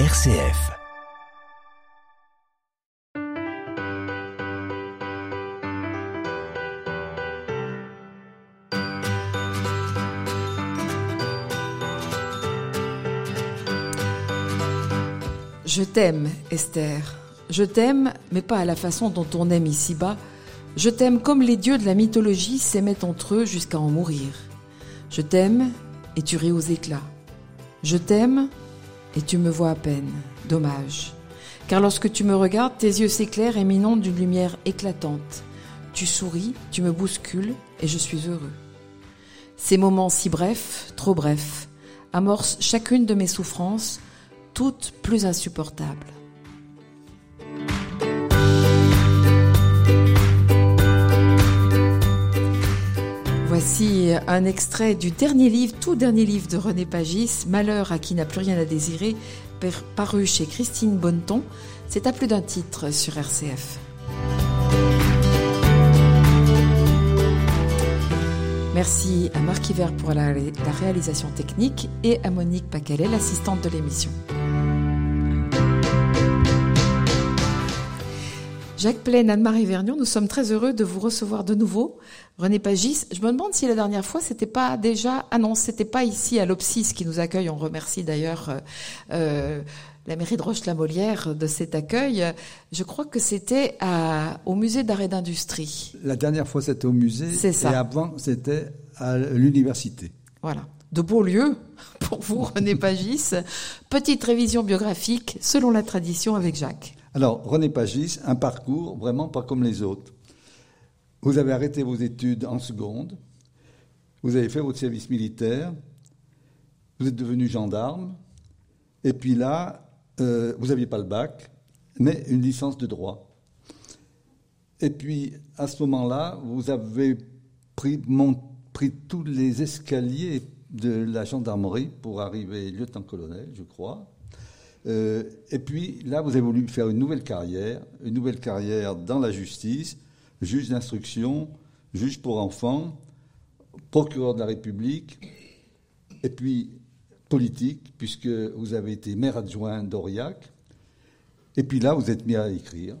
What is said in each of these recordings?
RCF. Je t'aime, Esther. Je t'aime, mais pas à la façon dont on aime ici-bas. Je t'aime comme les dieux de la mythologie s'aimaient entre eux jusqu'à en mourir. Je t'aime et tu ris aux éclats. Je t'aime et tu me vois à peine. Dommage. Car lorsque tu me regardes, tes yeux s'éclairent et m'inondent d'une lumière éclatante. Tu souris, tu me bouscules et je suis heureux. Ces moments si brefs, trop brefs, amorcent chacune de mes souffrances, toutes plus insupportables. Voici un extrait du dernier livre, tout dernier livre de René Pagis, Malheur à qui n'a plus rien à désirer, paru chez Christine Bonneton. C'est à plus d'un titre sur RCF. Merci à Marc Hiver pour la, la réalisation technique et à Monique Pacalet, l'assistante de l'émission. Jacques Plaine, Anne-Marie Vernion, nous sommes très heureux de vous recevoir de nouveau. René Pagis, je me demande si la dernière fois c'était pas déjà, ah non, c'était pas ici à l'Opsis qui nous accueille. On remercie d'ailleurs euh, euh, la mairie de Roche-la-Molière de cet accueil. Je crois que c'était au musée d'art et d'industrie. La dernière fois c'était au musée. C'est ça. Et avant c'était à l'université. Voilà. De beaux lieux pour vous, René Pagis. Petite révision biographique selon la tradition avec Jacques. Alors, René Pagis, un parcours vraiment pas comme les autres. Vous avez arrêté vos études en seconde, vous avez fait votre service militaire, vous êtes devenu gendarme, et puis là, euh, vous n'aviez pas le bac, mais une licence de droit. Et puis, à ce moment-là, vous avez pris, pris tous les escaliers de la gendarmerie pour arriver lieutenant-colonel, je crois. Euh, et puis là, vous avez voulu faire une nouvelle carrière, une nouvelle carrière dans la justice, juge d'instruction, juge pour enfants, procureur de la République, et puis politique, puisque vous avez été maire adjoint d'Aurillac. Et puis là, vous êtes mis à écrire.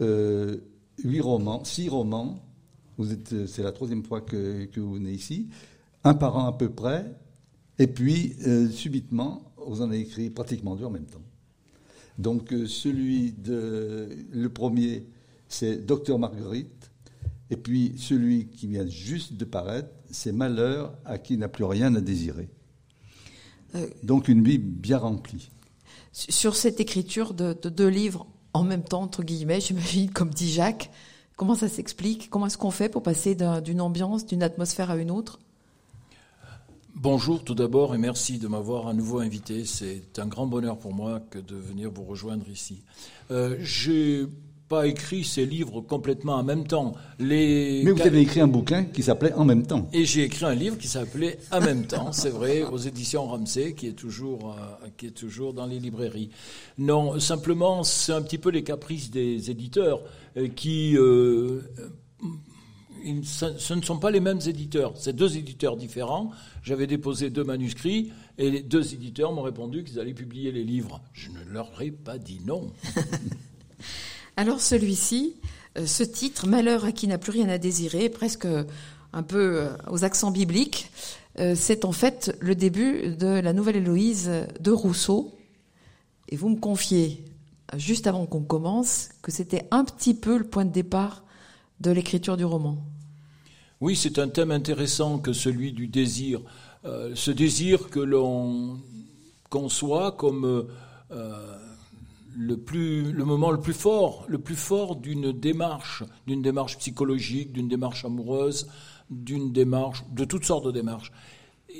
Euh, huit romans, six romans. Vous êtes, c'est la troisième fois que, vous venez ici. Un par an à peu près. Et puis, euh, subitement, vous en avez écrit pratiquement deux en même temps. Donc euh, celui de le premier, c'est Docteur Marguerite, et puis celui qui vient juste de paraître, c'est Malheur à qui n'a plus rien à désirer. Euh, Donc une vie bien remplie. Sur cette écriture de, deux livres en même temps, entre guillemets, j'imagine, comme dit Jacques, comment ça s'explique? Comment est-ce qu'on fait pour passer d'une ambiance, d'une atmosphère à une autre? Bonjour tout d'abord et merci de m'avoir à nouveau invité. C'est un grand bonheur pour moi que de venir vous rejoindre ici. Euh, j'ai pas écrit ces livres complètement en même temps. Les... Mais vous avez écrit un bouquin qui s'appelait En même temps. Et j'ai écrit un livre qui s'appelait En même temps, c'est vrai, aux éditions Ramsey, qui est toujours, euh, qui est toujours dans les librairies. Non, simplement, c'est un petit peu les caprices des éditeurs euh, qui euh, ce ne sont pas les mêmes éditeurs. C'est deux éditeurs différents. J'avais déposé deux manuscrits et les deux éditeurs m'ont répondu qu'ils allaient publier les livres. Je ne leur ai pas dit non. Alors celui-ci, euh, ce titre, Malheur à qui n'a plus rien à désirer, presque un peu euh, aux accents bibliques, euh, c'est en fait le début de la nouvelle Héloïse de Rousseau. Et vous me confiez, juste avant qu'on commence, que c'était un petit peu le point de départ de l'écriture du roman. Oui, c'est un thème intéressant que celui du désir. Euh, ce désir que l'on conçoit comme euh, le, plus, le moment le plus fort, le plus fort d'une démarche, d'une démarche psychologique, d'une démarche amoureuse, d'une démarche, de toutes sortes de démarches.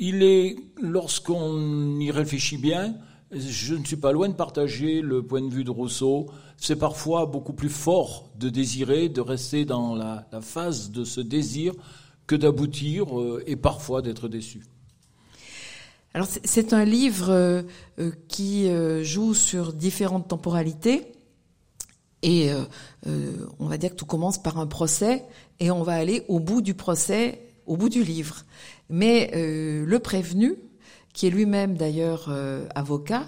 Il est, lorsqu'on y réfléchit bien, je ne suis pas loin de partager le point de vue de Rousseau. C'est parfois beaucoup plus fort de désirer, de rester dans la, phase de ce désir que d'aboutir euh, et parfois d'être déçu. Alors c'est un livre euh, euh, qui joue sur différentes temporalités et on va dire que tout commence par un procès et on va aller au bout du procès, au bout du livre. Mais le prévenu, qui est lui-même d'ailleurs euh, avocat,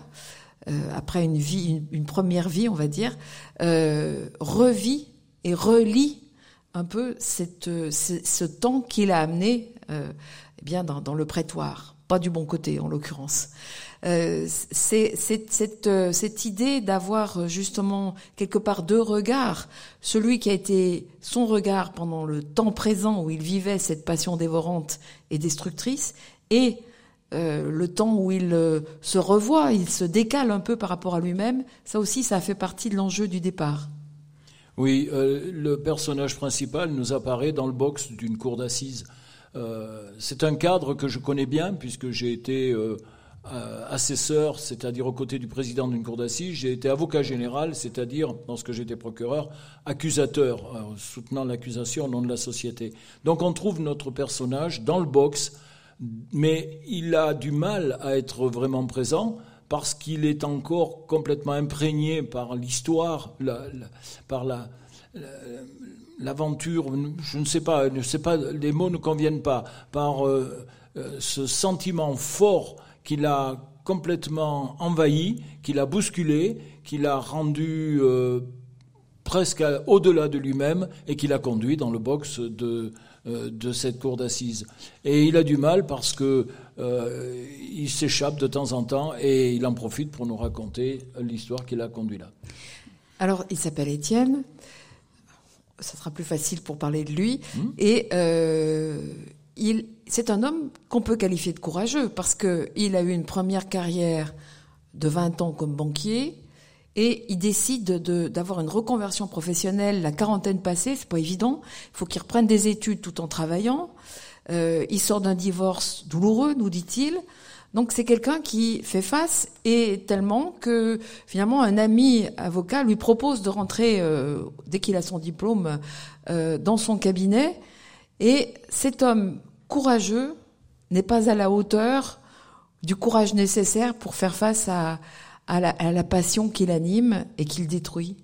après une vie, une, première vie, on va dire, revit et relit un peu cette, ce, temps qu'il a amené eh bien dans, le prétoire, pas du bon côté en l'occurrence. Euh, c'est cette, euh, cette idée d'avoir euh, justement quelque part deux regards, celui qui a été son regard pendant le temps présent où il vivait cette passion dévorante et destructrice, et le temps où il se revoit, il se décale un peu par rapport à lui-même, ça aussi, ça fait partie de l'enjeu du départ. Oui, le personnage principal nous apparaît dans le box d'une cour d'assises. c'est un cadre que je connais bien puisque j'ai été euh, assesseur, c'est-à-dire aux côtés du président d'une cour d'assises. J'ai été avocat général, c'est-à-dire, lorsque j'étais procureur, accusateur, euh, soutenant l'accusation au nom de la société. Donc on trouve notre personnage dans le box, mais il a du mal à être vraiment présent parce qu'il est encore complètement imprégné par l'histoire, par la, l'aventure, je ne sais pas, ne sais pas, les mots ne conviennent pas, par euh, ce sentiment fort qu'il a complètement envahi, qu'il a bousculé, qu'il a rendu euh, presque au-delà de lui-même et qu'il a conduit dans le box de, euh, de cette cour d'assises. Et il a du mal parce que euh, il s'échappe de temps en temps et il en profite pour nous raconter l'histoire qu'il a conduit là. Alors, il s'appelle Étienne. Ça sera plus facile pour parler de lui. Mmh. Et il, c'est un homme qu'on peut qualifier de courageux parce qu'il a eu une première carrière de 20 ans comme banquier et il décide d'avoir une reconversion professionnelle la quarantaine passée, c'est pas évident. Il faut qu'il reprenne des études tout en travaillant. Euh, il sort d'un divorce douloureux, nous dit-il. Donc c'est quelqu'un qui fait face et tellement que finalement un ami avocat lui propose de rentrer euh, dès qu'il a son diplôme euh, dans son cabinet et cet homme courageux n'est pas à la hauteur du courage nécessaire pour faire face à, la, passion qui l'anime et qui le détruit.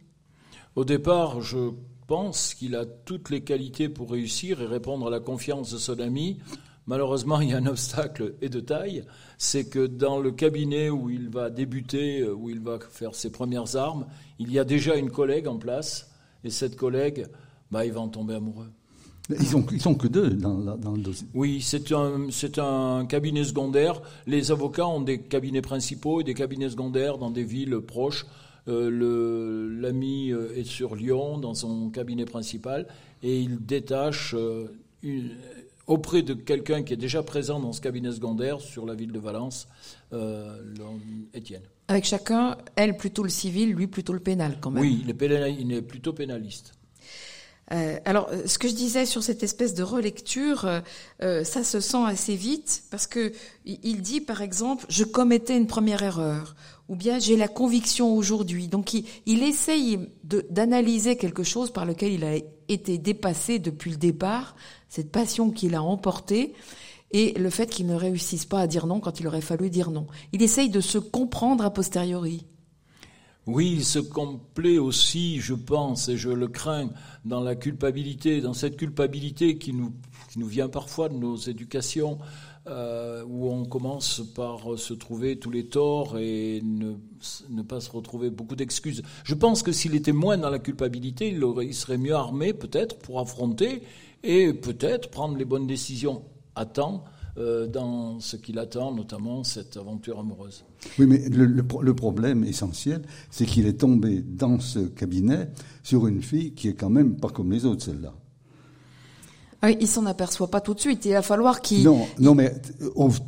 Au départ, je pense qu'il a toutes les qualités pour réussir et répondre à la confiance de son ami. Malheureusement, il y a un obstacle et de taille, c'est que dans le cabinet où il va débuter, où il va faire ses premières armes, il y a déjà une collègue en place, et cette collègue, bah, il va en tomber amoureux. Ils sont, ils sont que deux dans, dans le dossier. Oui, c'est un, c'est un cabinet secondaire. Les avocats ont des cabinets principaux et des cabinets secondaires dans des villes proches. Euh, l'ami euh, est sur Lyon dans son cabinet principal et il détache euh, auprès de quelqu'un qui est déjà présent dans ce cabinet secondaire sur la ville de Valence, euh, Étienne. Avec chacun, elle plutôt le civil, lui plutôt le pénal quand même. Oui, il est, il est plutôt pénaliste. Euh, alors, euh, ce que je disais sur cette espèce de relecture, euh, ça se sent assez vite parce que il dit, par exemple, je commettais une première erreur, ou bien j'ai la conviction aujourd'hui. Donc, il, il essaye d'analyser quelque chose par lequel il a été dépassé depuis le départ, cette passion qu'il a emportée et le fait qu'il ne réussisse pas à dire non quand il aurait fallu dire non. Il essaye de se comprendre a posteriori. Oui, il se complaît aussi, je pense, et je le crains, dans la culpabilité, dans cette culpabilité qui nous, vient parfois de nos éducations, euh, où on commence par se trouver tous les torts et ne, pas se retrouver beaucoup d'excuses. Je pense que s'il était moins dans la culpabilité, il, il serait mieux armé peut-être pour affronter et peut-être prendre les bonnes décisions à temps dans ce qu'il attend, notamment cette aventure amoureuse. Oui, mais le, problème essentiel, c'est qu'il est tombé dans ce cabinet sur une fille qui est quand même pas comme les autres, celle-là. Ah il s'en aperçoit pas tout de suite. Il va falloir qu'il. Non, non, mais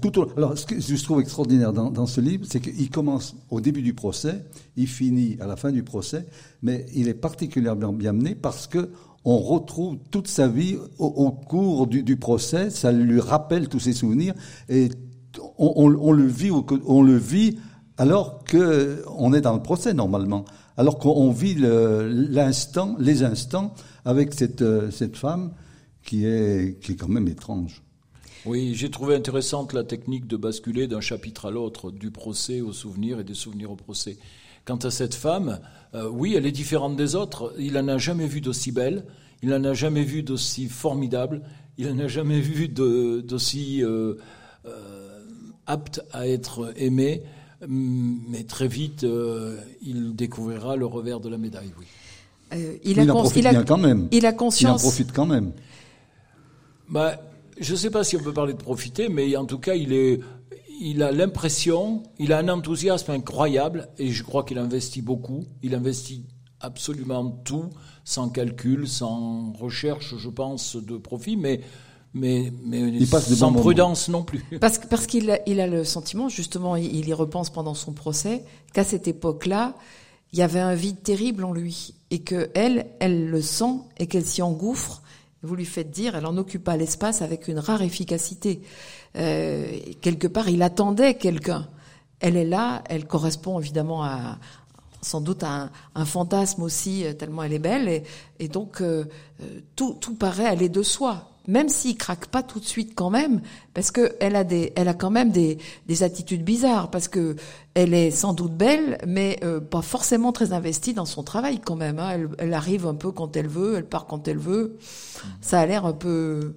tout alors ce que je trouve extraordinaire dans, dans ce livre, c'est qu'il commence au début du procès, il finit à la fin du procès, mais il est particulièrement bien mené parce que on retrouve toute sa vie au, cours du, procès, ça lui rappelle tous ses souvenirs et on, le vit, on le vit alors que on est dans le procès normalement, alors qu'on vit l'instant, les instants avec cette, cette femme qui est, qui est quand même étrange. Oui, j'ai trouvé intéressante la technique de basculer d'un chapitre à l'autre, du procès au souvenir et des souvenirs au procès. Quant à cette femme, euh, oui, elle est différente des autres. Il n'en a jamais vu d'aussi belle, il n'en a jamais vu d'aussi formidable, il n'en a jamais vu d'aussi euh, euh, apte à être aimé. mais très vite, il découvrira le revers de la médaille, oui. il, a il, en profite bien quand même. Il a conscience. Il en profite quand même. Bah, je ne sais pas si on peut parler de profiter, mais en tout cas, il est, il a l'impression, il a un enthousiasme incroyable, et je crois qu'il investit beaucoup. Il investit absolument tout, sans calcul, sans recherche, je pense, de profit, mais mais, mais sans prudence non plus. Parce, parce qu'il a, il a le sentiment, justement, il, y repense pendant son procès, qu'à cette époque-là, il y avait un vide terrible en lui, et que elle, elle le sent, et qu'elle s'y engouffre, vous lui faites dire, elle en occupa l'espace avec une rare efficacité. Euh, quelque part, il attendait quelqu'un. Elle est là, elle correspond évidemment à sans doute à un, fantasme aussi, euh, tellement elle est belle, et, donc euh, tout, tout paraît aller de soi même s'il craque pas tout de suite quand même, parce que elle a des, elle a quand même des, des attitudes bizarres, parce que elle est sans doute belle, mais euh, pas forcément très investie dans son travail quand même. Hein. Elle, elle, arrive un peu quand elle veut, elle part quand elle veut. Ça a l'air un peu.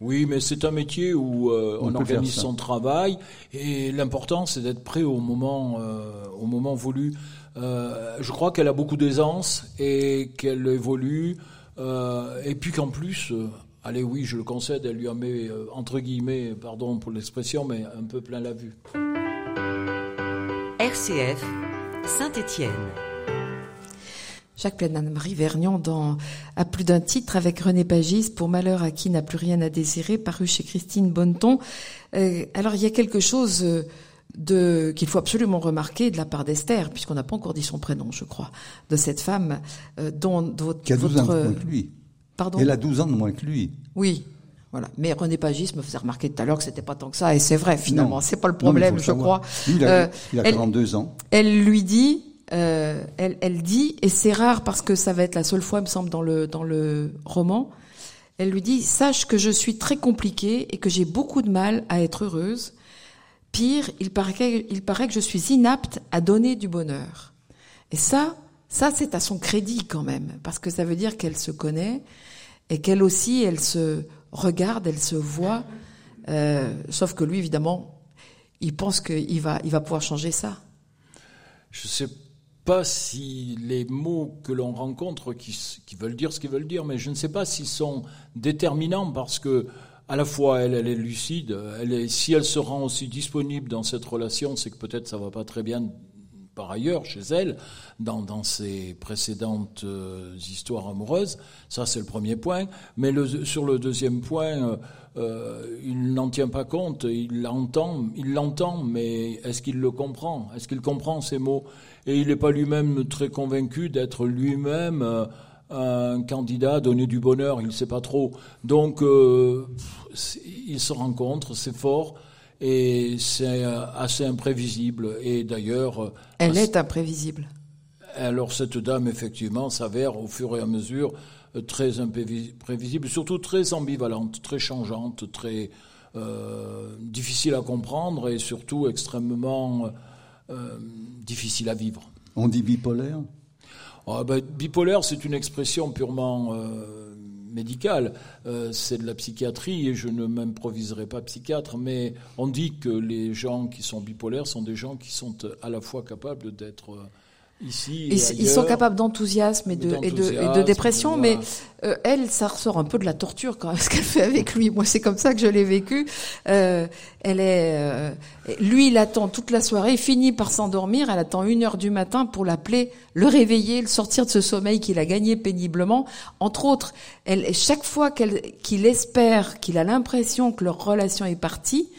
Oui, mais c'est un métier où euh, on, organise son travail et l'important c'est d'être prêt au moment, euh, au moment voulu. je crois qu'elle a beaucoup d'aisance et qu'elle évolue. et puis qu'en plus, Allez, oui, je le concède, elle lui en met, euh, entre guillemets, pardon pour l'expression, mais un peu plein la vue. RCF, Saint-Étienne. Jacques Pleine, marie Vergnon dans à plus d'un titre avec René Pagis pour Malheur à qui n'a plus rien à désirer, paru chez Christine Bonneton. Euh, alors il y a quelque chose euh, de qu'il faut absolument remarquer de la part d'Esther, puisqu'on n'a pas encore dit son prénom, je crois, de cette femme dont votre, qui a 12 ans lui. Elle a 12 ans de moins que lui. Oui. Voilà. Mais René Pagis me faisait remarquer tout à l'heure que c'était pas tant que ça, et c'est vrai finalement, c'est pas le problème, je crois. il, a, 42 euh, ans. Elle lui dit, euh, elle, elle dit, et c'est rare parce que ça va être la seule fois, il me semble, dans le dans le roman. Elle lui dit, sache que je suis très compliquée et que j'ai beaucoup de mal à être heureuse. Pire, il paraît, que, il paraît que je suis inapte à donner du bonheur. Et ça, ça c'est à son crédit quand même, parce que ça veut dire qu'elle se connaît, et qu'elle aussi, elle se regarde, elle se voit, euh, sauf que lui, évidemment, il pense qu'il va, il va pouvoir changer ça. Je sais pas si les mots que l'on rencontre, qui, qui, veulent dire ce qu'ils veulent dire, mais je ne sais pas s'ils sont déterminants parce que à la fois elle, elle est lucide, elle est, si elle se rend aussi disponible dans cette relation, c'est que peut-être ça va pas très bien par ailleurs chez elle, dans, dans ses précédentes euh, histoires amoureuses. Ça, c'est le premier point. Mais sur le deuxième point, euh, euh, il n'en tient pas compte. Il l'entend, il l'entend, mais est-ce qu'il le comprend? Est-ce qu'il comprend ces mots? Et il n'est pas lui-même très convaincu d'être lui-même un candidat à donner du bonheur. Il ne sait pas trop. Donc, ils se rencontrent, c'est fort et c'est assez imprévisible. Et d'ailleurs. Elle est imprévisible. Alors cette dame, effectivement, s'avère au fur et à mesure euh, très imprévisible, surtout très ambivalente, très changeante, très euh, difficile à comprendre et surtout extrêmement euh, difficile à vivre. On dit bipolaire ah, ben, Bipolaire, c'est une expression purement médicale. c'est de la psychiatrie et je ne m'improviserai pas psychiatre, mais on dit que les gens qui sont bipolaires sont des gens qui sont à la fois capables d'être ils, sont capables d'enthousiasme et de, et de, dépression, mais euh, elle, ça ressort un peu de la torture quand même, ce qu'elle fait avec lui. Moi, c'est comme ça que je l'ai vécu. Euh, elle est, euh, lui, il attend toute la soirée, il finit par s'endormir. Elle attend une heure du matin pour l'appeler, le réveiller, le sortir de ce sommeil qu'il a gagné péniblement. Entre autres, elle, chaque fois qu'elle, qu'il espère, qu'il a l'impression que leur relation est partie,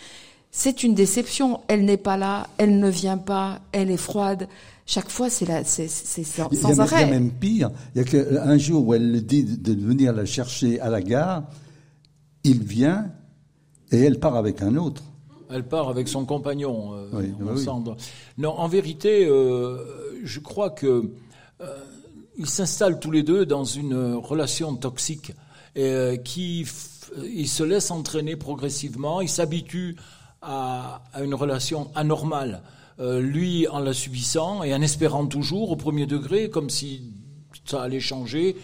c'est une déception. Elle n'est pas là, elle ne vient pas, elle est froide. Chaque fois, c'est c'est, sans, arrêt. Il y a même pire. Il y a qu'un jour où elle le dit de venir la chercher à la gare, il vient et elle part avec un autre. Elle part avec son compagnon. Euh, oui, Non, en vérité, euh, je crois que euh, ils s'installent tous les deux dans une relation toxique et qui ils se laissent entraîner progressivement. Ils s'habituent à, à, une relation anormale. Euh, lui en la subissant et en espérant toujours au premier degré, comme si ça allait changer,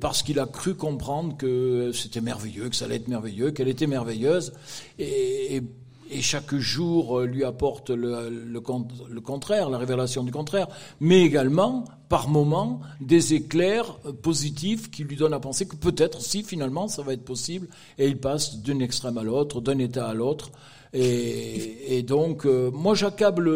parce qu'il a cru comprendre que c'était merveilleux, que ça allait être merveilleux, qu'elle était merveilleuse. Et, chaque jour euh, lui apporte le, le, le, contraire, la révélation du contraire, mais également, par moments, des éclairs euh, positifs qui lui donnent à penser que peut-être, si finalement, ça va être possible, et il passe d'un extrême à l'autre, d'un état à l'autre. Et, et, donc, euh, moi, j'accable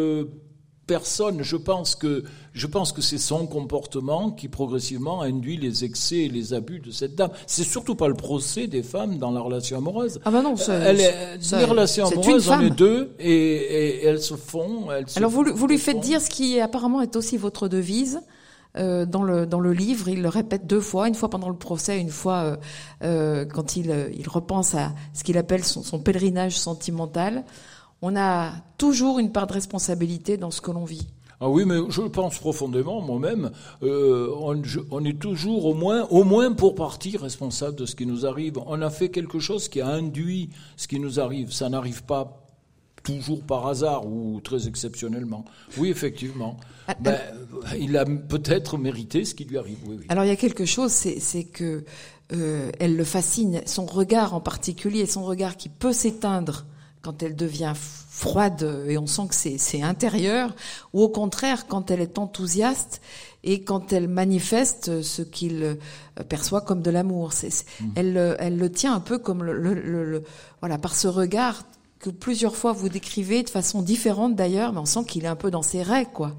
personne. Je pense que je pense que c'est son comportement qui progressivement induit les excès et les abus de cette dame. C'est surtout pas le procès des femmes dans la relation amoureuse. Ah bah non, elle est, les relations amoureuses, on est deux et, et, elles se font. Elles Alors vous, vous lui faites dire ce qui apparemment est aussi votre devise. Euh, dans le dans le livre, il le répète deux fois, une fois pendant le procès, une fois euh, euh, quand il il repense à ce qu'il appelle son, son pèlerinage sentimental on a toujours une part de responsabilité dans ce que l'on vit. Ah oui, mais je pense profondément, moi-même, euh, on, est toujours au moins, au moins pour partie responsable de ce qui nous arrive. On a fait quelque chose qui a induit ce qui nous arrive. Ça n'arrive pas toujours par hasard ou très exceptionnellement. Oui, effectivement. Ah, ben, il a peut-être mérité ce qui lui arrive. Alors il y a quelque chose, c'est que euh, elle le fascine, son regard en particulier, son regard qui peut s'éteindre quand elle devient froide et on sent que c'est intérieur, ou au contraire quand elle est enthousiaste et quand elle manifeste ce qu'il euh, perçoit comme de l'amour. Mmh. Elle, elle le tient un peu comme le, le, voilà par ce regard que plusieurs fois vous décrivez de façon différente d'ailleurs, mais on sent qu'il est un peu dans ses raies, quoi.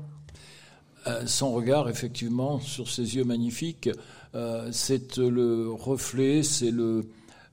Euh, son regard, effectivement, sur ses yeux magnifiques, euh, c'est le reflet, c'est le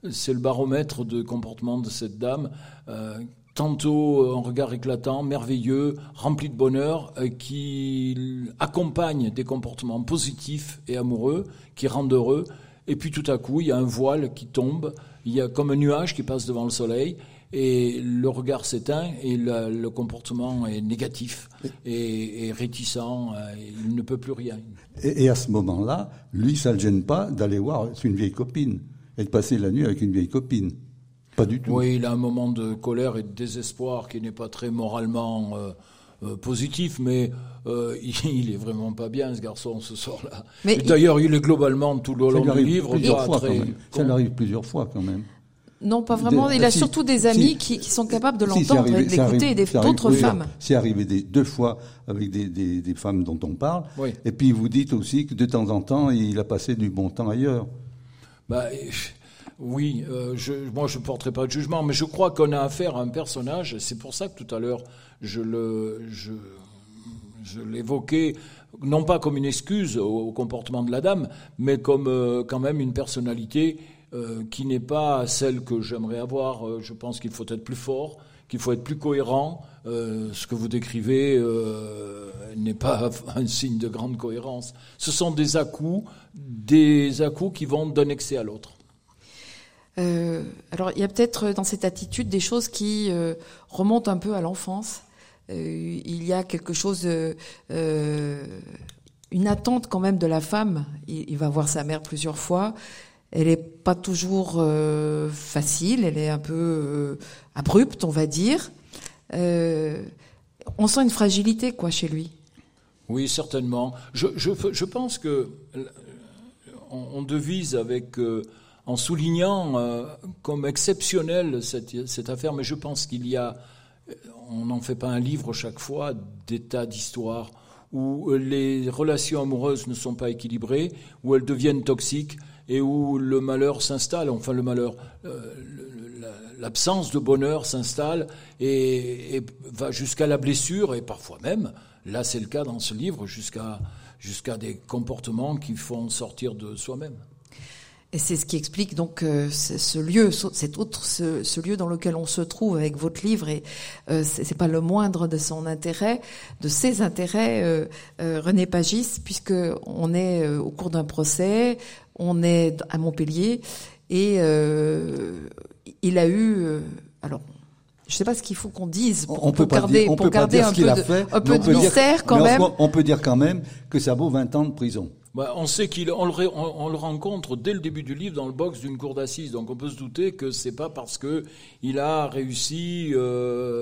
c'est le baromètre de comportement de cette dame. Euh, tantôt un regard éclatant, merveilleux, rempli de bonheur, qui accompagne des comportements positifs et amoureux, qui rendent heureux. Et puis tout à coup, il y a un voile qui tombe, il y a comme un nuage qui passe devant le soleil, et le regard s'éteint et le, comportement est négatif et, réticent, euh, il ne peut plus rien. Et, et à ce moment-là, lui, ça ne le gêne pas d'aller voir une vieille copine et de passer la nuit avec une vieille copine. Pas du tout. Oui, il a un moment de colère et de désespoir qui n'est pas très moralement euh, euh, positif, mais euh, il, est vraiment pas bien ce garçon ce soir-là. D'ailleurs, il est globalement tout le long du livre très. Ça lui arrive plusieurs fois quand même. Non, pas vraiment. il a surtout des amis qui, sont capables de l'entendre et de l'écouter et d'autres femmes. C'est arrivé des, deux fois avec des, des, femmes dont on parle. Et puis vous dites aussi que de temps en temps, il a passé du bon temps ailleurs. Bah, oui, euh, je, moi je ne porterai pas de jugement, mais je crois qu'on a affaire à un personnage. C'est pour ça que tout à l'heure je le, je, je l'évoquais non pas comme une excuse au, comportement de la dame, mais comme euh, quand même une personnalité euh, qui n'est pas celle que j'aimerais avoir. je pense qu'il faut être plus fort, qu'il faut être plus cohérent. ce que vous décrivez n'est pas un signe de grande cohérence. Ce sont des à-coups, des à-coups qui vont d'un excès à l'autre. Euh, alors, il y a peut-être dans cette attitude des choses qui euh, remontent un peu à l'enfance. Euh, il y a quelque chose, une attente quand même de la femme. Il, va voir sa mère plusieurs fois. Elle n'est pas toujours facile. Elle est un peu abrupte, on va dire. on sent une fragilité, quoi, chez lui. Oui, certainement. Je, je, je pense que on, devise avec en soulignant euh, comme exceptionnelle cette, cette, affaire, mais je pense qu'il y a, euh, on n'en fait pas un livre chaque fois, des tas d'histoires où les relations amoureuses ne sont pas équilibrées, où elles deviennent toxiques et où le malheur s'installe, enfin le malheur, euh, l'absence de bonheur s'installe et, va jusqu'à la blessure et parfois même, là c'est le cas dans ce livre, jusqu'à jusqu'à des comportements qui font sortir de soi-même. Et c'est ce qui explique donc euh, ce, lieu, cet autre, ce, lieu dans lequel on se trouve avec votre livre. Et euh, c'est pas le moindre de son intérêt, de ses intérêts, euh, René Pagis, puisque on est au cours d'un procès, on est à Montpellier, et il a eu, alors je ne sais pas ce qu'il faut qu'on dise pour, on peut garder, pour garder un, peu de, un peu de mystère quand même. On peut dire quand même que ça vaut 20 ans de prison. Bah, on sait qu'il on on- on le rencontre dès le début du livre dans le box d'une cour d'assises, donc on peut se douter que c'est pas parce que il a réussi. euh,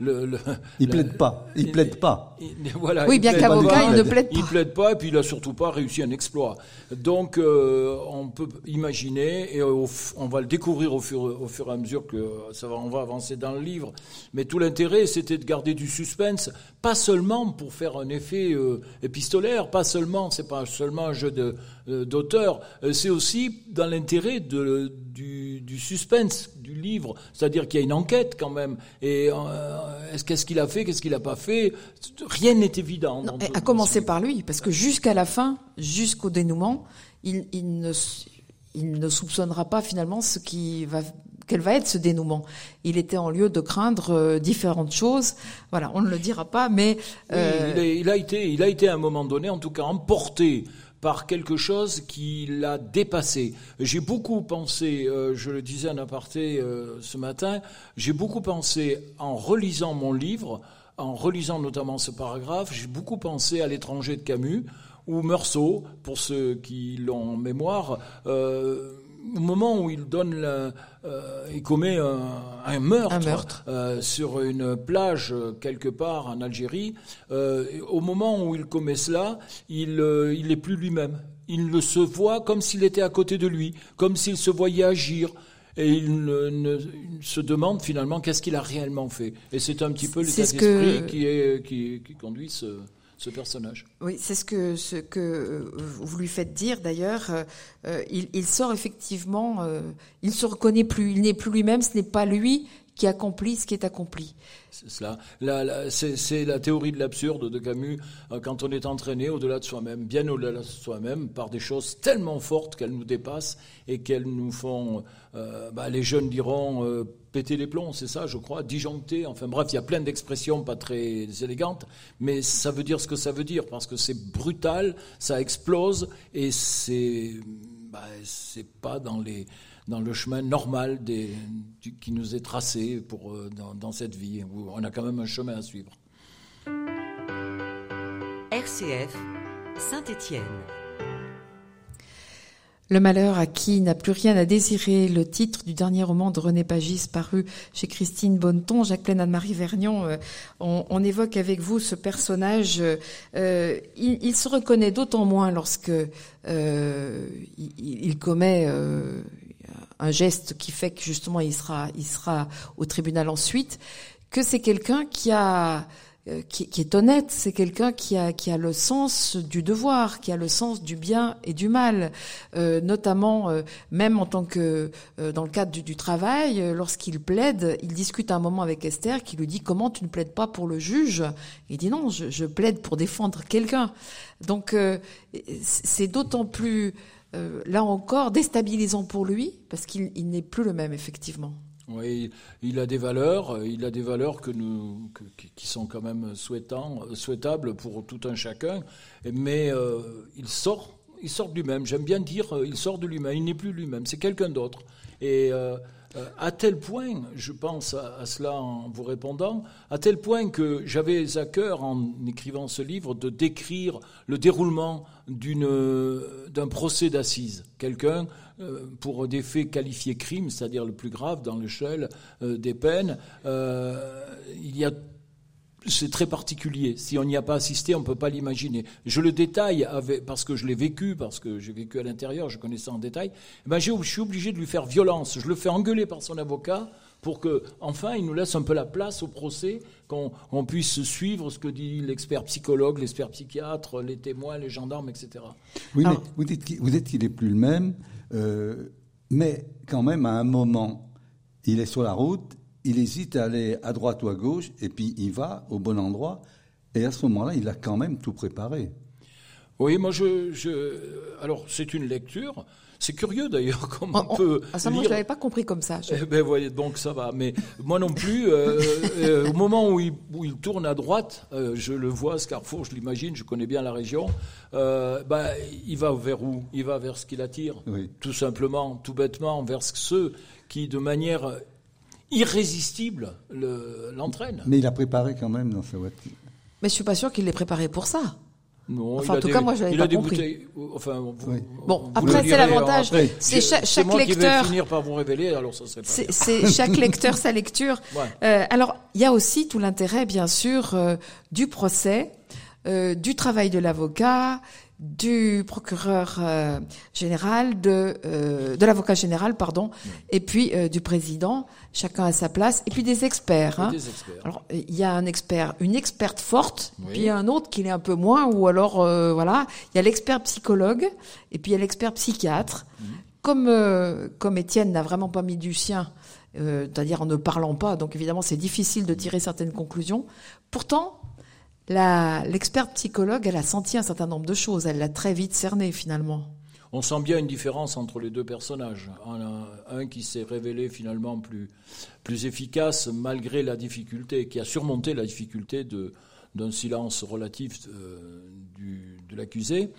le, le- Il la- plaide pas. Il plaide pas. il- voilà, Oui, il bien qu'avocat, il ne plaide Il pas. plaide pas et puis il a surtout pas réussi un exploit. Donc euh, on peut imaginer et au on va le découvrir au fur, au fur et à mesure que ça va, on va avancer dans le livre. Mais tout l'intérêt, c'était de garder du suspense, pas seulement pour faire un effet euh, épistolaire, pas seulement, c'est pas seulement un jeu de d'auteur, euh, c'est aussi dans l'intérêt du, du suspense du livre, c'est-à-dire qu'il y a une enquête quand même. Et euh, est-ce qu'est-ce qu'il a fait, qu'est-ce qu'il n'a pas fait? Rien n'est évident. Non, à commencer ce par lui, parce que jusqu'à la fin, jusqu'au dénouement, il, il ne, il ne soupçonnera pas finalement ce qui va, quel va être ce dénouement. Il était en lieu de craindre euh, différentes choses. Voilà, on ne le dira pas, mais Oui, euh, il, il a été, il a été à un moment donné, en tout cas, emporté par quelque chose qui l'a dépassé. J'ai beaucoup pensé, euh, je le disais en aparté euh, ce matin, j'ai beaucoup pensé en relisant mon livre, en relisant notamment ce paragraphe, j'ai beaucoup pensé à l'étranger de Camus ou Meursault, pour ceux qui l'ont en mémoire. euh, au moment où il donne, la- euh, il commet un, un meurtre, Un meurtre. euh, sur une plage euh, quelque part en Algérie, euh, au moment où il commet cela, il il n'est plus lui-même. Il le se voit comme s'il était à côté de lui, comme s'il se voyait agir. Et il, ne- ne- il se demande finalement qu'est-ce qu'il a réellement fait. Et c'est un petit peu l'état d'esprit que- qui, est, qui, qui conduit ce, ce personnage. Oui, c'est ce que ce que euh, vous lui faites dire d'ailleurs. euh, euh, il, il sort effectivement, euh, il se reconnaît plus, il n'est plus lui-même. Ce n'est pas lui qui accomplit ce qui est accompli. C'est cela. La- la- c'est, la théorie de l'absurde de Camus quand on est entraîné au-delà de soi-même, bien au-delà de soi-même, par des choses tellement fortes qu'elles nous dépassent et qu'elles nous font, euh, bah, les jeunes diront, euh, péter les plombs, c'est ça, je crois, disjoncter. Enfin bref, il y a plein d'expressions pas très élégantes, mais ça veut dire ce que ça veut dire parce que c'est brutal, ça explose et c'est, bah, pas dans les dans le chemin normal qui nous est tracé pour, euh, dans, dans cette vie, où on a quand même un chemin à suivre. RCF, Saint-Étienne. Le malheur à qui n'a plus rien à désirer, le titre du dernier roman de René Pagis paru chez Christine Bonneton, Jacqueline Anne-Marie Vergnon. euh, on, évoque avec vous ce personnage. euh, il, il se reconnaît d'autant moins lorsque euh, il, commet euh, un geste qui fait que justement il sera, il sera au tribunal ensuite, que c'est quelqu'un qui a euh, qui, qui est honnête, c'est quelqu'un qui a, qui a le sens du devoir, qui a le sens du bien et du mal, Euh, notamment euh, même en tant que euh, dans le cadre du, travail, euh, lorsqu'il plaide, il discute un moment avec Esther qui lui dit comment tu ne plaides pas pour le juge? Il dit non, je, je plaide pour défendre quelqu'un. Donc euh, c'est d'autant plus euh, là encore déstabilisant pour lui parce qu'il il n'est plus le même effectivement. Oui, il a des valeurs, euh, il a des valeurs qui- sont quand même euh, souhaitables pour tout un chacun, mais euh, il sort, il sort de lui-même. J'aime bien dire, il sort de lui-même. Il n'est plus lui-même, c'est quelqu'un d'autre. Et à tel point, je pense à, cela en vous répondant, à tel point que j'avais à cœur, en écrivant ce livre, de décrire le déroulement d'un procès d'assises. Quelqu'un, euh, pour des faits qualifiés crimes, c'est-à-dire le plus grave dans l'échelle euh, des peines, euh, il y a c'est très particulier. Si on n'y a pas assisté, on ne peut pas l'imaginer. Je le détaille avec, parce que je l'ai vécu, parce que j'ai vécu à l'intérieur, je connais ça en détail. Eh ben, je suis obligé de lui faire violence. Je le fais engueuler par son avocat pour que, enfin, il nous laisse un peu la place au procès, qu'on on puisse suivre ce que dit l'expert psychologue, l'expert psychiatre, les témoins, les gendarmes, etc. Oui, Alors- mais vous dites qu'il vous dites qu'il n'est plus le même, euh, mais quand même, à un moment, il est sur la route, il hésite à aller à droite ou à gauche, et puis il va au bon endroit, et à ce moment-là, il a quand même tout préparé. Oui, moi, je, je alors c'est une lecture. C'est curieux d'ailleurs, comme on, On- on- peut ah, ça, moi, je l'avais pas compris comme ça. Je- Eh ben voyez, donc ça va. Mais moi non plus, euh, euh, au moment où il, où il tourne à droite, euh, je le vois, ce carrefour, je l'imagine, je connais bien la région, euh, bah, il va vers où? Il va vers ce qui l'attire, Oui. tout simplement, tout bêtement, vers ceux qui, de manière irrésistible, le- l'entraînent. Mais il a préparé quand même dans sa voiture. Mais je suis pas sûr qu'il l'ait préparé pour ça. Non, Enfin, il en tout des- cas, moi, je l'avais pas compris. bouteilles. Enfin, vous- Oui. Bon, vous après, c'est direz l'avantage, c'est chaque moi qui lecteur- vais finir par vous révéler, alors ça C'est chaque lecteur sa lecture. Ouais. Euh, alors, il y a aussi tout l'intérêt, bien sûr, euh, du procès, euh, du travail de l'avocat, du procureur euh, général, de, euh, de l'avocat général, pardon, et puis euh, du président. Chacun à sa place, et puis des experts. hein. Des experts. Alors, il y a un expert, une experte forte, Oui. puis il y a un autre qui l'est un peu moins, ou alors, euh, voilà, il y a l'expert psychologue, et puis il y a l'expert psychiatre. Mhm. Comme, euh, comme Étienne n'a vraiment pas mis du sien, euh, c'est-à-dire en ne parlant pas, donc évidemment c'est difficile de tirer certaines conclusions. Pourtant, l'experte psychologue, elle a senti un certain nombre de choses, elle l'a très vite cerné finalement. On sent bien une différence entre les deux personnages. Un, qui s'est révélé finalement plus, plus efficace malgré la difficulté, qui a surmonté la difficulté d'un silence relatif euh, de l'accusé,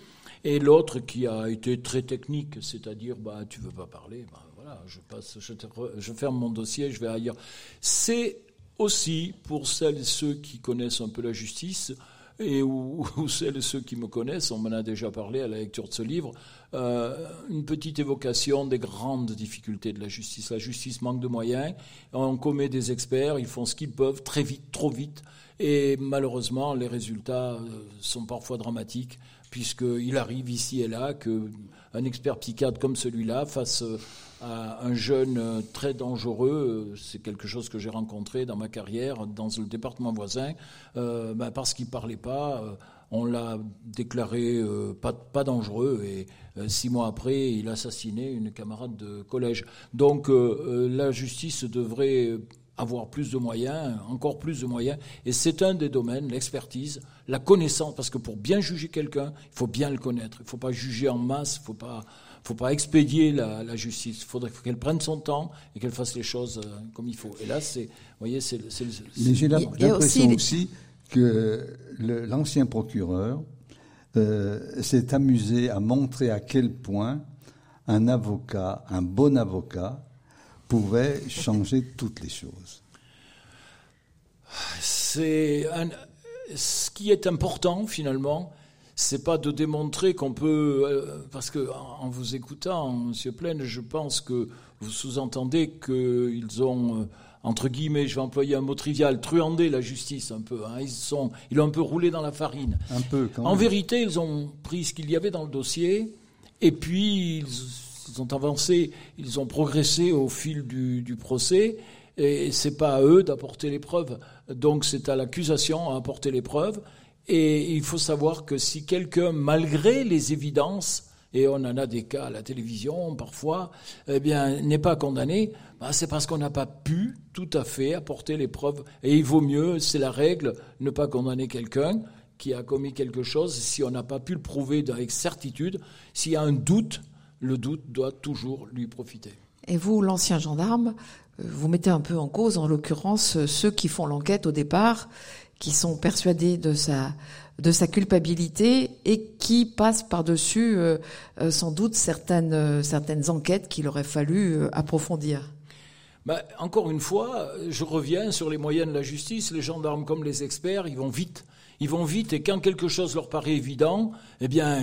et l'autre qui a été très technique, c'est-à-dire bah, tu veux pas parler, bah, voilà, je, passe, je ferme mon dossier, je vais ailleurs. C'est aussi pour celles et ceux qui connaissent un peu la justice, et ou, celles et ceux qui me connaissent, on m'en a déjà parlé à la lecture de ce livre, euh, une petite évocation des grandes difficultés de la justice. La justice manque de moyens, on commet des experts, ils font ce qu'ils peuvent, très vite, trop vite, et malheureusement, les résultats euh, sont parfois dramatiques, puisqu'il arrive ici et là qu'un expert psychiatre comme celui-là face euh, à un jeune euh, très dangereux, euh, c'est quelque chose que j'ai rencontré dans ma carrière dans le département voisin, ben, parce qu'il parlait pas, on l'a déclaré pas, dangereux et six mois après, il assassinait une camarade de collège. Donc la justice devrait avoir plus de moyens, encore plus de moyens, et c'est un des domaines, l'expertise, la connaissance, parce que pour bien juger quelqu'un, il faut bien le connaître, il ne faut pas juger en masse, il ne faut pas, faut pas expédier la, la justice, il faudrait qu'elle prenne son temps et qu'elle fasse les choses euh, comme il faut. Et là, c'est, vous voyez, c'est, c'est, c'est- Mais j'ai l'impression aussi les- aussi, que le- l'ancien procureur euh, s'est amusé à montrer à quel point un avocat, un bon avocat, pouvait changer toutes les choses. c'est ce qui est important finalement, c'est pas de démontrer qu'on peut, euh, parce que en, vous écoutant, Monsieur Plaine, je pense que vous sous-entendez qu'ils ont, euh, entre guillemets, je vais employer un mot trivial, truandé la justice un peu. hein. Ils sont, ils ont un peu roulé dans la farine. Un peu, quand En même. vérité, ils ont pris ce qu'il y avait dans le dossier et puis ils ont avancé, ils ont progressé au fil du, du procès. Et c'est pas à eux d'apporter les preuves. Donc c'est à l'accusation à apporter les preuves. Et il faut savoir que si quelqu'un, malgré les évidences, et on en a des cas à la télévision parfois, eh bien, n'est pas condamné, bah, c'est parce qu'on n'a pas pu tout à fait apporter les preuves. Et il vaut mieux, c'est la règle, ne pas condamner quelqu'un qui a commis quelque chose si on n'a pas pu le prouver avec certitude. S'il y a un doute, le doute doit toujours lui profiter. Et vous, l'ancien gendarme, euh, vous mettez un peu en cause, en l'occurrence, euh, ceux qui font l'enquête au départ, qui sont persuadés de sa de sa culpabilité et qui passent par-dessus euh, euh, sans doute certaines euh, certaines enquêtes qu'il aurait fallu approfondir. Bah, encore une fois, je reviens sur les moyens de la justice. Les gendarmes comme les experts, ils vont vite. Ils vont vite et quand quelque chose leur paraît évident, eh bien,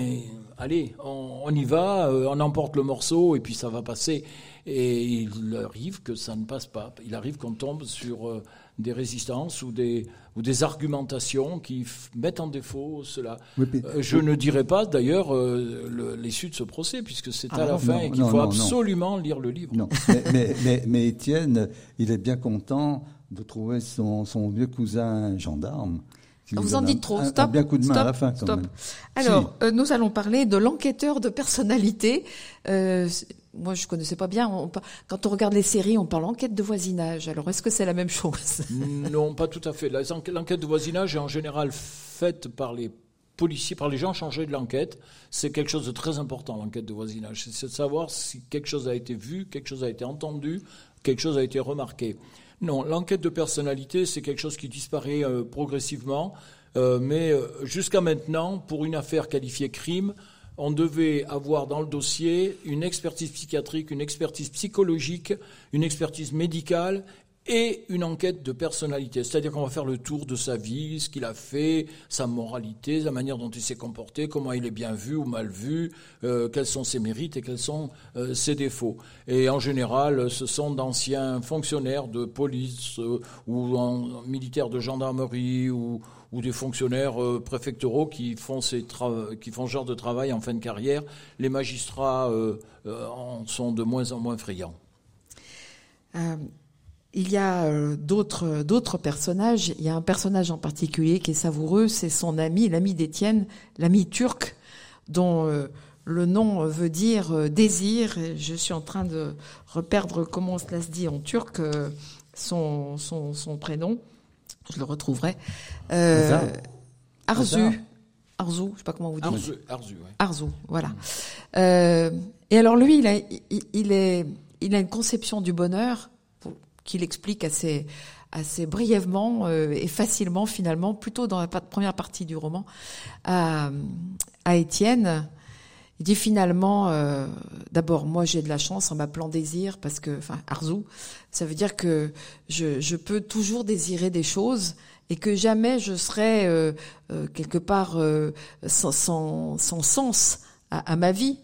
allez, on, on y va, euh, on emporte le morceau et puis ça va passer. Et il arrive que ça ne passe pas. Il arrive qu'on tombe sur euh, des résistances ou des, ou des argumentations qui mettent en défaut cela. Oui, puis- Euh, je ne dirai pas d'ailleurs euh, le- l'issue de ce procès puisque c'est Ah à la fin non, et qu'il non, faut absolument lire le livre. Non, mais, mais, mais, mais Étienne, il est bien content de trouver son, son vieux cousin gendarme. Lui Vous en dites un- trop. un, Stop. un bien coup de main stop, à la fin, quand stop. même. Alors, euh, nous allons parler de l'enquêteur de personnalité. Euh, moi, je connaissais pas bien. On quand on regarde les séries, on parle enquête de voisinage. Alors, est-ce que c'est la même chose? Non, pas tout à fait. L'enquête de voisinage est en général faite par les policiers, par les gens chargés de l'enquête. C'est quelque chose de très important, l'enquête de voisinage. C'est de savoir si quelque chose a été vu, quelque chose a été entendu, quelque chose a été remarqué. Non, l'enquête de personnalité, c'est quelque chose qui disparaît euh, progressivement. Euh, mais euh, jusqu'à maintenant, pour une affaire qualifiée crime, on devait avoir dans le dossier une expertise psychiatrique, une expertise psychologique, une expertise médicale et une enquête de personnalité. C'est-à-dire qu'on va faire le tour de sa vie, ce qu'il a fait, sa moralité, la manière dont il s'est comporté, comment il est bien vu ou mal vu, euh, quels sont ses mérites et quels sont euh, ses défauts. Et en général, ce sont d'anciens fonctionnaires de police euh, ou en, militaires de gendarmerie ou, des fonctionnaires préfectoraux qui font, ces qui font ce genre de travail en fin de carrière. Les magistrats en sont de moins en moins friands. Il y a euh, d'autres d'autres personnages. Il y a un personnage en particulier qui est savoureux, c'est son ami, l'ami d'Étienne, l'ami turc, dont euh, le nom veut dire euh, désir. Je suis en train de reperdre comment cela se dit en turc son, son, son prénom. Je le retrouverai. Euh, Arzu. Arzu, je sais pas comment vous dites. Arzu, Arzu, ouais. Arzu voilà. Euh, et alors lui, il a, il, est, il a une conception du bonheur qu'il explique assez, brièvement euh, et facilement finalement, plutôt dans la première partie du roman, à, à Étienne. Il dit finalement, euh, d'abord, moi j'ai de la chance en m'appelant désir parce que, enfin, Arzu, ça veut dire que je, peux toujours désirer des choses et que jamais je serai euh, quelque part sans, sens à, à ma vie.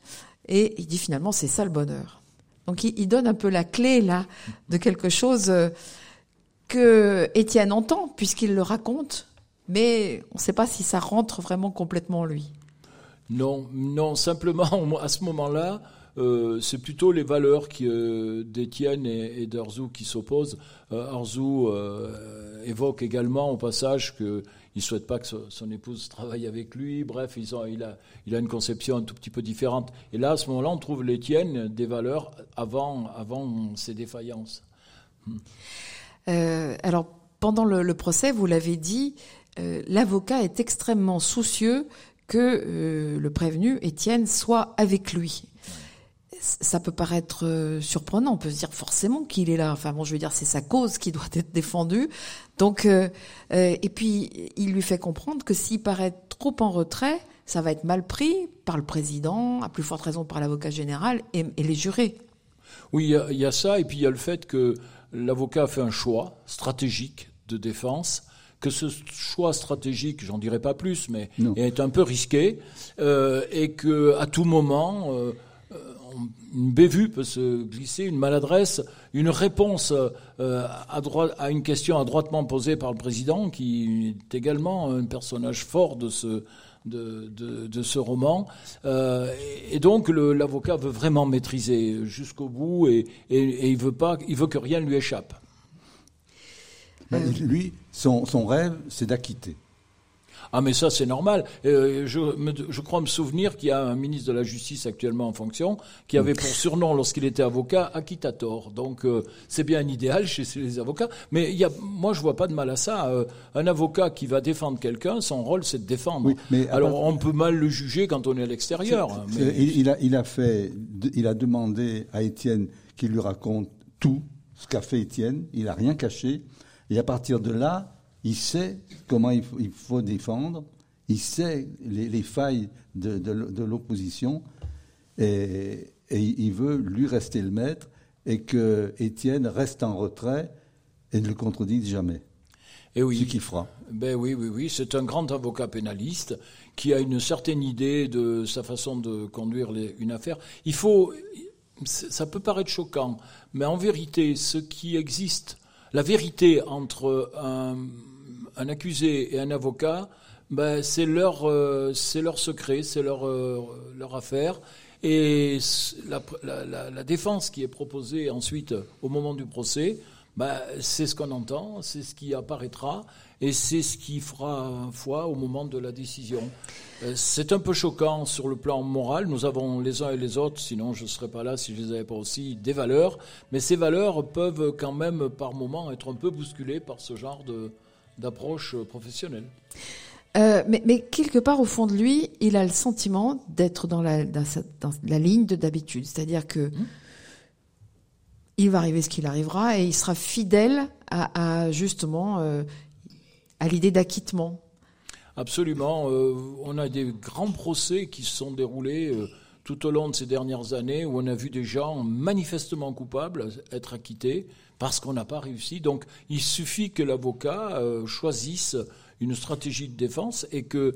Et il dit finalement, c'est ça le bonheur. Donc il, donne un peu la clé là de quelque chose euh, que Étienne entend puisqu'il le raconte, mais on ne sait pas si ça rentre vraiment complètement en lui. Non, non, simplement à ce moment-là, euh, c'est plutôt les valeurs euh, d'Étienne et, d'Arzou qui s'opposent. Arzou évoque également au passage que il souhaite pas que son épouse travaille avec lui. Bref, il, a, une conception un tout petit peu différente. Et là, à ce moment-là, on trouve les tiennes des valeurs avant, avant ces défaillances. Hmm. Euh, alors, pendant le, procès, vous l'avez dit, euh, l'avocat est extrêmement soucieux que euh, le prévenu, Étienne, soit avec lui ça peut paraître euh, surprenant. On peut se dire forcément qu'il est là. Enfin bon, je veux dire, c'est sa cause qui doit être défendue. Donc, euh, euh, et puis il lui fait comprendre que s'il paraît trop en retrait, ça va être mal pris par le président, à plus forte raison par l'avocat général et, les jurés. Oui, il y, a ça, et puis il y a le fait que l'avocat a fait un choix stratégique de défense que ce choix stratégique, j'en dirai pas plus, mais est un peu risqué, et que à tout moment, une bévue peut se glisser, une maladresse, une réponse euh, à, droite, à une question adroitement posée par le président, qui est également un personnage fort de ce, de, de, ce roman. Euh, et donc l'avocat veut vraiment maîtriser jusqu'au bout et, et, il veut pas, il veut que rien ne lui échappe. Lui, son, son rêve, c'est d'acquitter. Ah mais ça c'est normal. Euh, je, je, crois me souvenir qu'il y a un ministre de la Justice actuellement en fonction qui avait pour surnom lorsqu'il était avocat acquittator. Donc euh, c'est bien un idéal chez les avocats. Mais il y a, moi je vois pas de mal à ça. Euh, un avocat qui va défendre quelqu'un, son rôle c'est de défendre. mais Alors on peut mal le juger quand on est à l'extérieur. Il, a, il a fait, il a demandé à Étienne qu'il lui raconte tout ce qu'a fait Étienne. Il a rien caché. Et à partir de là, il sait comment il faut, défendre, il sait les, failles de, l'opposition, et, il veut lui rester le maître, et que Étienne reste en retrait et ne le contredise jamais. Et oui. Ce qu'il fera. Ben oui, oui, oui. C'est un grand avocat pénaliste qui a une certaine idée de sa façon de conduire une affaire. Il faut, ça peut paraître choquant, mais en vérité, ce qui existe, la vérité entre un, un accusé et un avocat, ben, c'est leur, euh, leur secret, c'est leur, euh, leur affaire. Et la, la, défense qui est proposée ensuite au moment du procès, ben, c'est ce qu'on entend, c'est ce qui apparaîtra et c'est ce qui fera foi au moment de la décision. Euh, c'est un peu choquant sur le plan moral. Nous avons les uns et les autres, sinon je ne serais pas là si je les avais pas aussi, des valeurs. Mais ces valeurs peuvent quand même par moments être un peu bousculées par ce genre de, d'approche professionnelle. Euh, mais, mais, quelque part au fond de lui, il a le sentiment d'être dans la, dans, la ligne de d'habitude, c'est-à-dire que mmh. il va arriver ce qu'il arrivera et il sera fidèle à, justement euh, à l'idée d'acquittement. Absolument. Euh, on a des grands procès qui se sont déroulés tout au long de ces dernières années où on a vu des gens manifestement coupables être acquittés parce qu'on n'a pas réussi. Donc il suffit que l'avocat euh, choisisse une stratégie de défense et que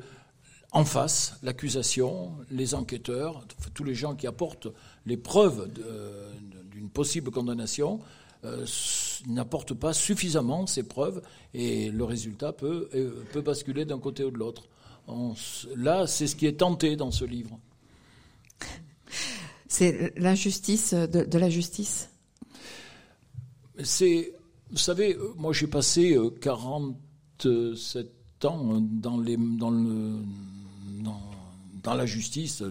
en face, l'accusation, les enquêteurs, tous les gens qui apportent les preuves d'une possible condamnation, euh, n'apportent pas suffisamment ces preuves et le résultat peut, euh, peut basculer d'un côté ou de l'autre. Là, c'est ce qui est tenté dans ce livre. C'est l'injustice de, la justice C'est, vous savez, moi j'ai passé 47 euh, ans dans, les, dans, le, dans, la justice,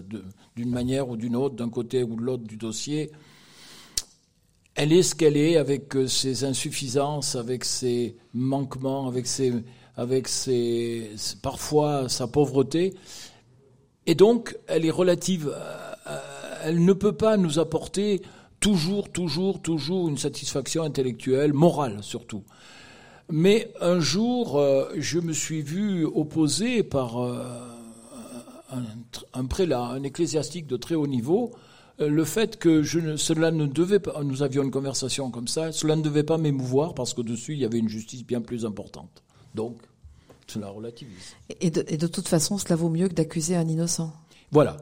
d'une manière ou d'une autre, d'un côté ou de l'autre du dossier. Elle est ce qu'elle est avec euh, ses insuffisances, avec ses manquements, avec ses, avec ses, parfois sa pauvreté. Et donc, elle est relative. Elle ne peut pas nous apporter toujours, toujours, toujours une satisfaction intellectuelle, morale surtout. Mais un jour, euh, je me suis vu opposé par euh, un, prélat, un ecclésiastique de très haut niveau, euh, le fait que je cela ne devait pas, nous avions une conversation comme ça, cela ne devait pas m'émouvoir parce qu'au-dessus, il y avait une justice bien plus importante. Donc, cela relativise. Et de, et de toute façon, cela vaut mieux que d'accuser un innocent. Voilà,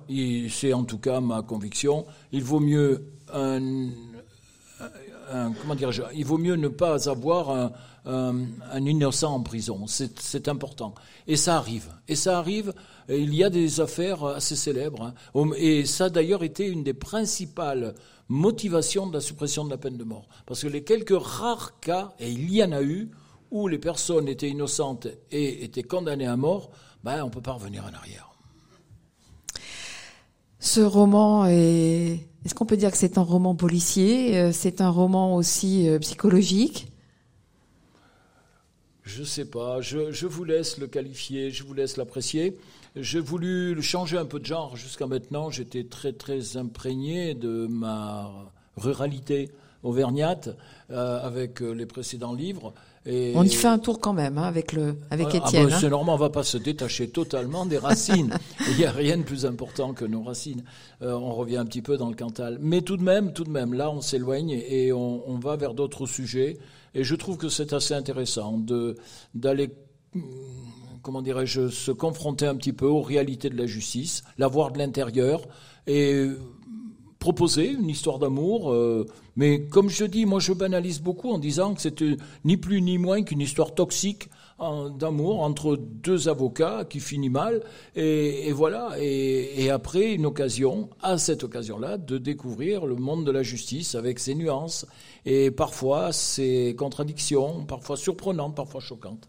c'est en tout cas ma conviction. Il vaut mieux un, comment dire, il vaut mieux ne pas avoir un, innocent en prison. C'est important. Et ça arrive. Et ça arrive. Il y a des affaires assez célèbres. Hein. Et ça, d'ailleurs, était une des principales motivations de la suppression de la peine de mort. Parce que les quelques rares cas, et il y en a eu, où les personnes étaient innocentes et étaient condamnées à mort, ben, on ne peut pas revenir en arrière. Ce roman est. Est-ce qu'on peut dire que c'est un roman policier euh, C'est un roman aussi euh, psychologique? Je ne sais pas. Je, vous laisse le qualifier, je vous laisse l'apprécier. J'ai voulu changer un peu de genre jusqu'à maintenant. J'étais très très imprégné de ma ruralité auvergnate euh, avec les précédents livres. On y fait un tour quand même hein, avec le avec ah, Étienne. Ah ben, c'est normal, on va pas se détacher totalement des racines. Il n'y a rien de plus important que nos racines. Euh, on revient un petit peu dans le Cantal, mais tout de même, tout de même, là, on s'éloigne et on, on, va vers d'autres sujets. Et je trouve que c'est assez intéressant de d'aller comment dirais-je, se confronter un petit peu aux réalités de la justice, la voir de l'intérieur et proposer une histoire d'amour. Euh, mais comme je dis, moi je banalise beaucoup en disant que c'est ni plus ni moins qu'une histoire toxique d'amour entre deux avocats qui finit mal. Et, voilà. Et, après, une occasion, à cette occasion-là, de découvrir le monde de la justice avec ses nuances et parfois ses contradictions, parfois surprenantes, parfois choquantes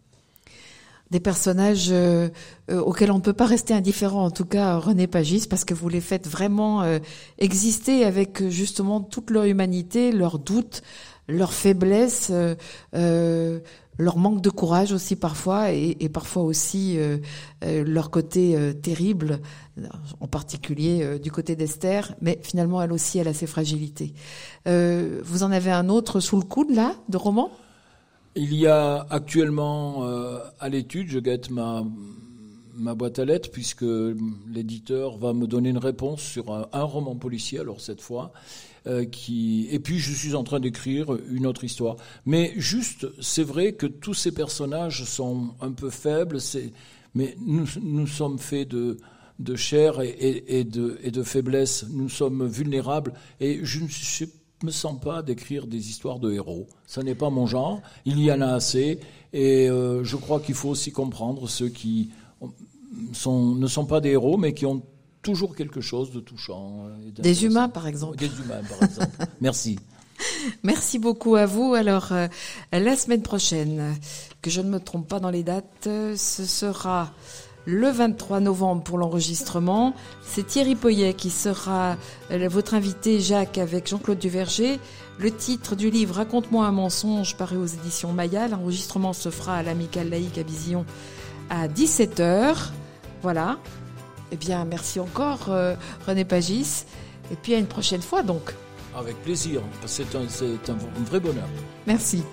des personnages euh, euh, auxquels on ne peut pas rester indifférent, en tout cas René Pagis, parce que vous les faites vraiment euh, exister avec justement toute leur humanité, leurs doutes, leurs faiblesses, leur manque de courage aussi parfois, et, et parfois aussi leur côté terrible, en particulier du côté d'Esther, mais finalement elle aussi elle a ses fragilités. vous en avez un autre sous le coude là, de roman? Il y a actuellement euh, à l'étude, je guette ma, ma boîte à lettres, puisque l'éditeur va me donner une réponse sur un, roman policier, alors cette fois, euh, qui... et puis je suis en train d'écrire une autre histoire. Mais juste, c'est vrai que tous ces personnages sont un peu faibles, mais nous, nous sommes faits de de chair et, et, de, et de faiblesse, nous sommes vulnérables, et je ne suis me sens pas d'écrire des histoires de héros. Ce n'est pas mon genre. Il y en a assez. Et euh, je crois qu'il faut aussi comprendre ceux qui sont, ne sont pas des héros, mais qui ont toujours quelque chose de touchant. Des humains, par exemple. Des humains, par exemple. Merci. Merci beaucoup à vous. Alors, euh, la semaine prochaine, que je ne me trompe pas dans les dates, ce sera le 23 novembre pour l'enregistrement. C'est Thierry Poyet qui sera euh, votre invité, Jacques, avec Jean-Claude Duverger. Le titre du livre Raconte-moi un mensonge paru aux éditions Maya. L'enregistrement se fera à l'Amicale Laïque à Vision à 17h. Voilà. Eh bien, merci encore, euh, René Pagis. Et puis à une prochaine fois, donc. Avec plaisir. C'est un, un vrai bonheur. Merci.